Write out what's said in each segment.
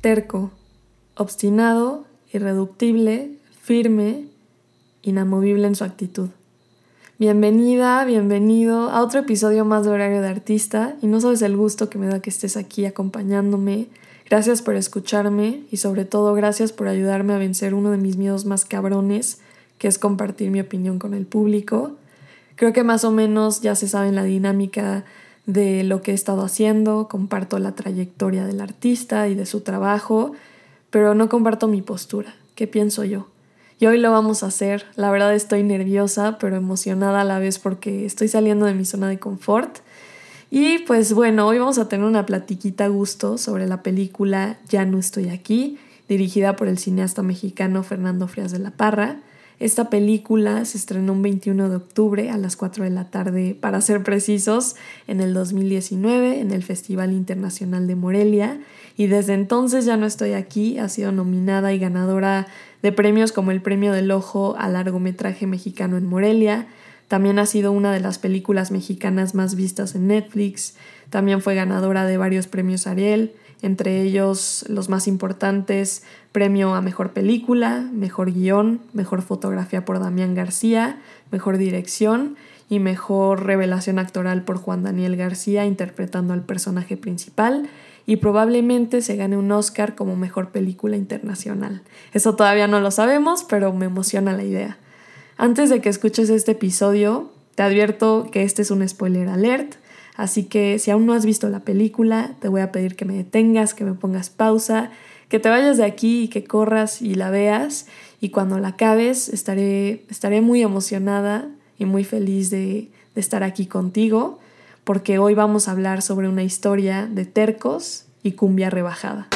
terco, obstinado, irreductible, firme, inamovible en su actitud. Bienvenida, bienvenido a otro episodio más de Horario de Artista y no sabes el gusto que me da que estés aquí acompañándome. Gracias por escucharme y sobre todo gracias por ayudarme a vencer uno de mis miedos más cabrones, que es compartir mi opinión con el público. Creo que más o menos ya se sabe la dinámica de lo que he estado haciendo, comparto la trayectoria del artista y de su trabajo, pero no comparto mi postura, qué pienso yo. Y hoy lo vamos a hacer. La verdad estoy nerviosa, pero emocionada a la vez porque estoy saliendo de mi zona de confort. Y pues bueno, hoy vamos a tener una platiquita a gusto sobre la película Ya no estoy aquí, dirigida por el cineasta mexicano Fernando Frías de la Parra. Esta película se estrenó un 21 de octubre a las 4 de la tarde, para ser precisos, en el 2019 en el Festival Internacional de Morelia y desde entonces ya no estoy aquí, ha sido nominada y ganadora de premios como el Premio del Ojo al largometraje mexicano en Morelia. También ha sido una de las películas mexicanas más vistas en Netflix. También fue ganadora de varios premios Ariel, entre ellos los más importantes, premio a Mejor Película, Mejor Guión, Mejor Fotografía por Damián García, Mejor Dirección y Mejor Revelación Actoral por Juan Daniel García interpretando al personaje principal y probablemente se gane un Oscar como mejor película internacional. Eso todavía no lo sabemos, pero me emociona la idea. Antes de que escuches este episodio, te advierto que este es un spoiler alert, así que si aún no has visto la película, te voy a pedir que me detengas, que me pongas pausa, que te vayas de aquí y que corras y la veas, y cuando la acabes estaré, estaré muy emocionada y muy feliz de, de estar aquí contigo porque hoy vamos a hablar sobre una historia de tercos y cumbia rebajada.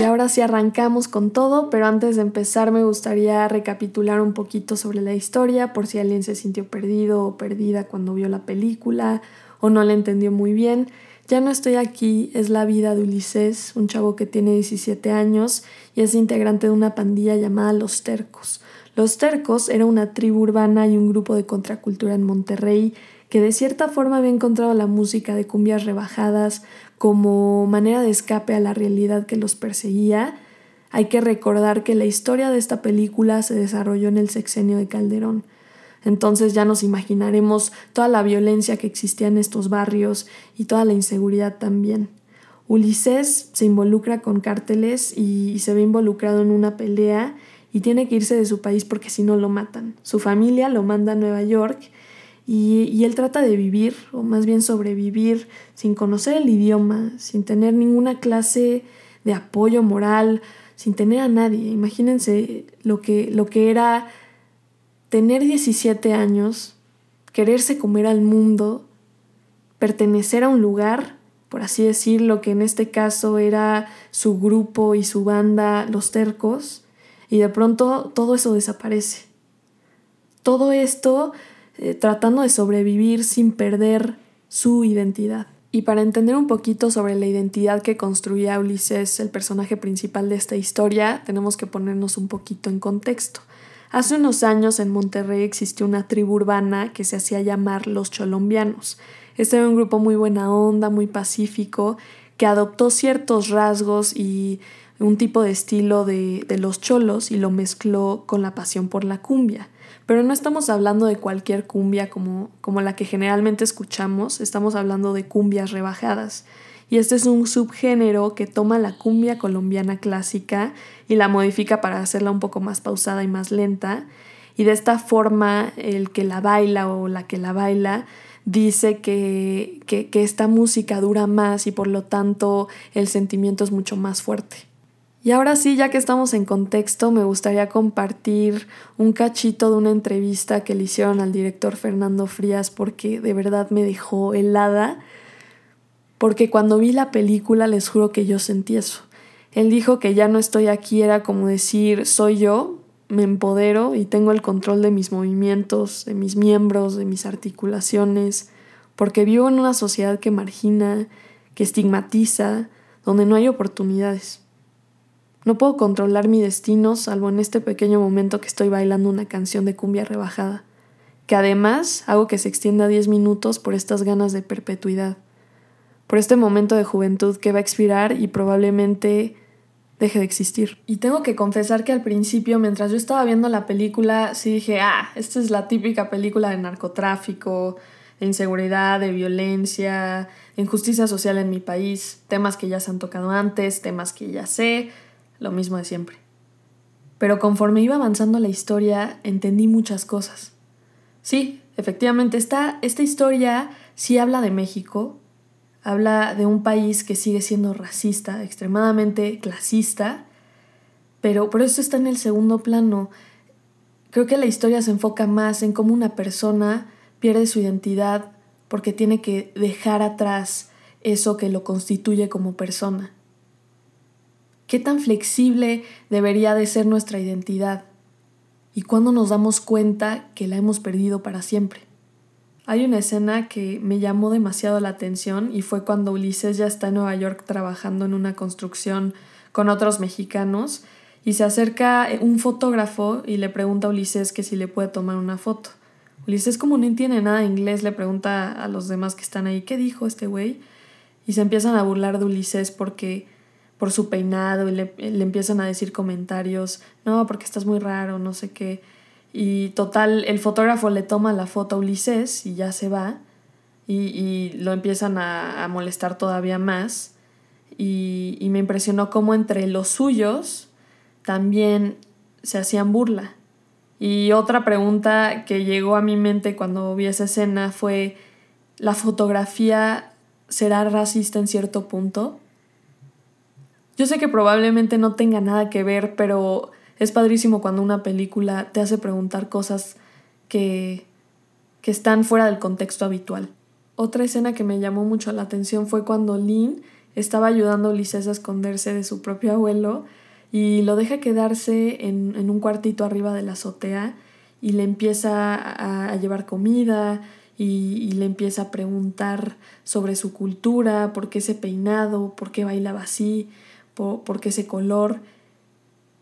Y ahora sí arrancamos con todo, pero antes de empezar me gustaría recapitular un poquito sobre la historia por si alguien se sintió perdido o perdida cuando vio la película o no la entendió muy bien. Ya no estoy aquí es la vida de Ulises, un chavo que tiene 17 años y es integrante de una pandilla llamada Los Tercos. Los Tercos era una tribu urbana y un grupo de contracultura en Monterrey que de cierta forma había encontrado la música de cumbias rebajadas como manera de escape a la realidad que los perseguía. Hay que recordar que la historia de esta película se desarrolló en el sexenio de Calderón. Entonces ya nos imaginaremos toda la violencia que existía en estos barrios y toda la inseguridad también. Ulises se involucra con cárteles y se ve involucrado en una pelea y tiene que irse de su país porque si no lo matan. Su familia lo manda a Nueva York y, él trata de vivir, o más bien sobrevivir, sin conocer el idioma, sin tener ninguna clase de apoyo moral, sin tener a nadie. Imagínense lo que, lo que era tener 17 años, quererse comer al mundo, pertenecer a un lugar, por así decirlo, que en este caso era su grupo y su banda, los tercos, y de pronto todo eso desaparece. Todo esto eh, tratando de sobrevivir sin perder su identidad. Y para entender un poquito sobre la identidad que construía Ulises, el personaje principal de esta historia, tenemos que ponernos un poquito en contexto. Hace unos años en Monterrey existió una tribu urbana que se hacía llamar los cholombianos. Este era un grupo muy buena onda, muy pacífico, que adoptó ciertos rasgos y un tipo de estilo de, de los cholos y lo mezcló con la pasión por la cumbia. Pero no estamos hablando de cualquier cumbia como, como la que generalmente escuchamos, estamos hablando de cumbias rebajadas y este es un subgénero que toma la cumbia colombiana clásica y la modifica para hacerla un poco más pausada y más lenta. Y de esta forma el que la baila o la que la baila dice que, que, que esta música dura más y por lo tanto el sentimiento es mucho más fuerte. Y ahora sí, ya que estamos en contexto, me gustaría compartir un cachito de una entrevista que le hicieron al director Fernando Frías porque de verdad me dejó helada porque cuando vi la película les juro que yo sentí eso. Él dijo que ya no estoy aquí era como decir soy yo, me empodero y tengo el control de mis movimientos, de mis miembros, de mis articulaciones, porque vivo en una sociedad que margina, que estigmatiza, donde no hay oportunidades. No puedo controlar mi destino salvo en este pequeño momento que estoy bailando una canción de cumbia rebajada, que además hago que se extienda 10 minutos por estas ganas de perpetuidad, por este momento de juventud que va a expirar y probablemente deje de existir. Y tengo que confesar que al principio, mientras yo estaba viendo la película, sí dije, ah, esta es la típica película de narcotráfico, de inseguridad, de violencia, injusticia social en mi país, temas que ya se han tocado antes, temas que ya sé, lo mismo de siempre. Pero conforme iba avanzando la historia, entendí muchas cosas. Sí, efectivamente, esta, esta historia sí habla de México, Habla de un país que sigue siendo racista, extremadamente clasista, pero, pero esto está en el segundo plano. Creo que la historia se enfoca más en cómo una persona pierde su identidad porque tiene que dejar atrás eso que lo constituye como persona. ¿Qué tan flexible debería de ser nuestra identidad? ¿Y cuándo nos damos cuenta que la hemos perdido para siempre? Hay una escena que me llamó demasiado la atención y fue cuando Ulises ya está en Nueva York trabajando en una construcción con otros mexicanos y se acerca un fotógrafo y le pregunta a Ulises que si le puede tomar una foto. Ulises como no entiende nada de inglés le pregunta a los demás que están ahí, ¿qué dijo este güey? Y se empiezan a burlar de Ulises porque por su peinado y le, le empiezan a decir comentarios, no, porque estás muy raro, no sé qué. Y total, el fotógrafo le toma la foto a Ulises y ya se va. Y, lo empiezan a, molestar todavía más. Y, y me impresionó cómo entre los suyos también se hacían burla. Y otra pregunta que llegó a mi mente cuando vi esa escena fue, ¿la fotografía será racista en cierto punto? Yo sé que probablemente no tenga nada que ver, pero es padrísimo cuando una película te hace preguntar cosas que, que están fuera del contexto habitual. Otra escena que me llamó mucho la atención fue cuando Lynn estaba ayudando a Ulises a esconderse de su propio abuelo y lo deja quedarse en, un cuartito arriba de la azotea y le empieza a, llevar comida y, le empieza a preguntar sobre su cultura, por qué ese peinado, por qué bailaba así, por, por qué ese color.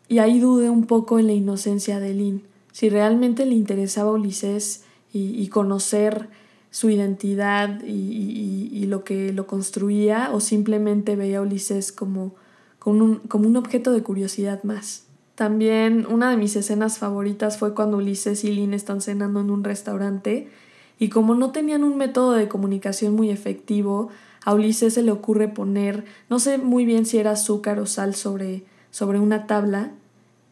Y ahí dudé un poco en la inocencia de Lynn, si realmente le interesaba a Ulises y, conocer su identidad y, lo que lo construía, o simplemente veía a Ulises como, como, un, como un objeto de curiosidad más. También una de mis escenas favoritas fue cuando Ulises y Lynn están cenando en un restaurante y como no tenían un método de comunicación muy efectivo, a Ulises se le ocurre poner, no sé muy bien si era azúcar o sal sobre, sobre una tabla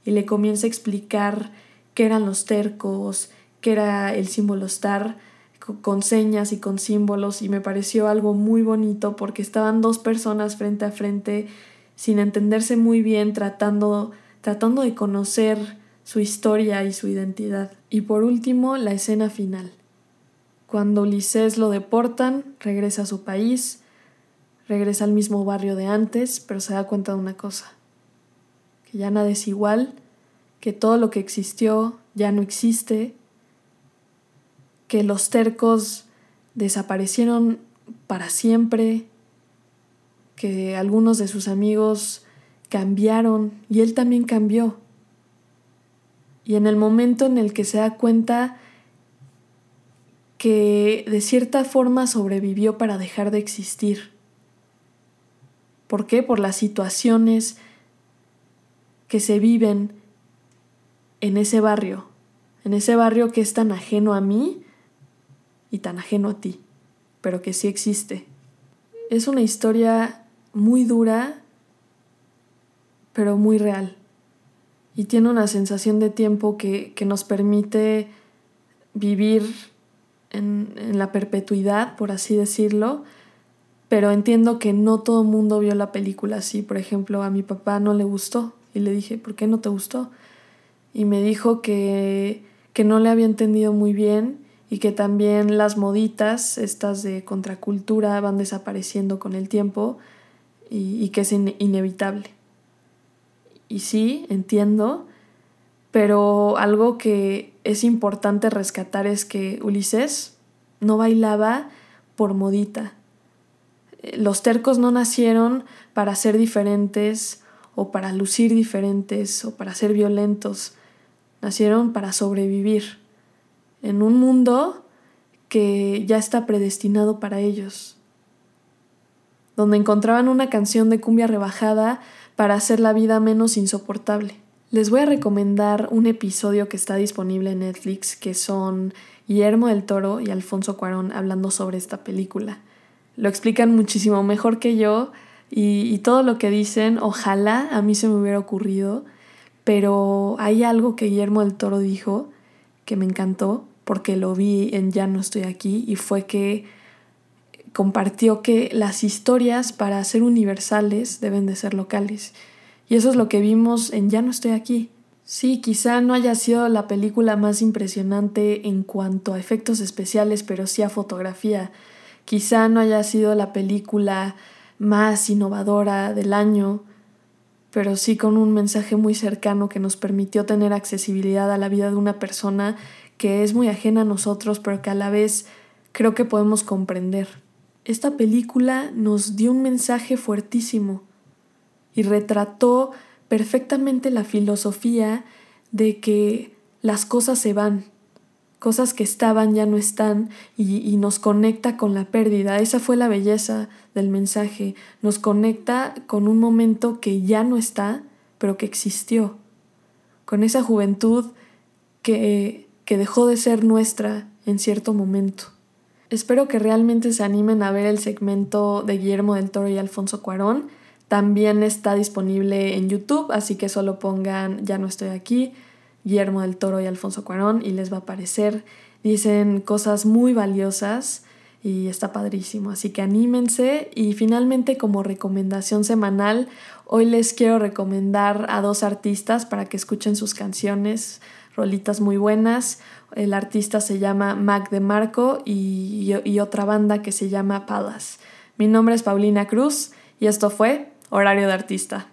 y le comienza a explicar qué eran los tercos, qué era el símbolo star, con señas y con símbolos, y me pareció algo muy bonito porque estaban dos personas frente a frente sin entenderse muy bien, tratando, tratando de conocer su historia y su identidad. Y por último, la escena final. Cuando Ulises lo deportan, regresa a su país, regresa al mismo barrio de antes, pero se da cuenta de una cosa que ya nada es igual, que todo lo que existió ya no existe, que los tercos desaparecieron para siempre, que algunos de sus amigos cambiaron y él también cambió. Y en el momento en el que se da cuenta que de cierta forma sobrevivió para dejar de existir. ¿Por qué? Por las situaciones que se viven en ese barrio, en ese barrio que es tan ajeno a mí y tan ajeno a ti, pero que sí existe. Es una historia muy dura, pero muy real. Y tiene una sensación de tiempo que, nos permite vivir en, en, la perpetuidad, por así decirlo, pero entiendo que no todo el mundo vio la película así. Por ejemplo, a mi papá no le gustó y le dije, ¿por qué no te gustó? Y me dijo que, que no le había entendido muy bien y que también las moditas, estas de contracultura, van desapareciendo con el tiempo y, y que es inevitable. Y sí, entiendo, pero algo que es importante rescatar es que Ulises no bailaba por modita. Los tercos no nacieron para ser diferentes o para lucir diferentes o para ser violentos. Nacieron para sobrevivir en un mundo que ya está predestinado para ellos, donde encontraban una canción de cumbia rebajada para hacer la vida menos insoportable. Les voy a recomendar un episodio que está disponible en Netflix, que son Guillermo del Toro y Alfonso Cuarón hablando sobre esta película. Lo explican muchísimo mejor que yo y, todo lo que dicen, ojalá a mí se me hubiera ocurrido, pero hay algo que Guillermo del Toro dijo que me encantó porque lo vi en Ya no estoy aquí y fue que compartió que las historias para ser universales deben de ser locales. Y eso es lo que vimos en Ya no estoy aquí. Sí, quizá no haya sido la película más impresionante en cuanto a efectos especiales, pero sí a fotografía. Quizá no haya sido la película más innovadora del año, pero sí con un mensaje muy cercano que nos permitió tener accesibilidad a la vida de una persona que es muy ajena a nosotros, pero que a la vez creo que podemos comprender. Esta película nos dio un mensaje fuertísimo y retrató perfectamente la filosofía de que las cosas se van, cosas que estaban ya no están y, y, nos conecta con la pérdida. Esa fue la belleza del mensaje. Nos conecta con un momento que ya no está, pero que existió. Con esa juventud que que dejó de ser nuestra en cierto momento. Espero que realmente se animen a ver el segmento de Guillermo del Toro y Alfonso Cuarón. También está disponible en YouTube, así que solo pongan Ya no estoy aquí, Guillermo del Toro y Alfonso Cuarón y les va a aparecer. Dicen cosas muy valiosas y está padrísimo, así que anímense. Y finalmente como recomendación semanal, hoy les quiero recomendar a dos artistas para que escuchen sus canciones rolitas muy buenas. El artista se llama Mac de Marco y, y otra banda que se llama Palace. Mi nombre es Paulina Cruz y esto fue Horario de Artista.